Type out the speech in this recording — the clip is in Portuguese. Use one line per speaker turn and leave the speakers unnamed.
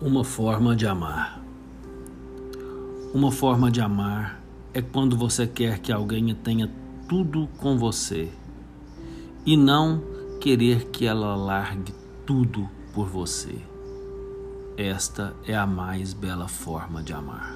Uma forma de amar. Uma forma de amar é quando você quer que alguém tenha tudo com você e não querer que ela largue tudo por você. Esta é a mais bela forma de amar.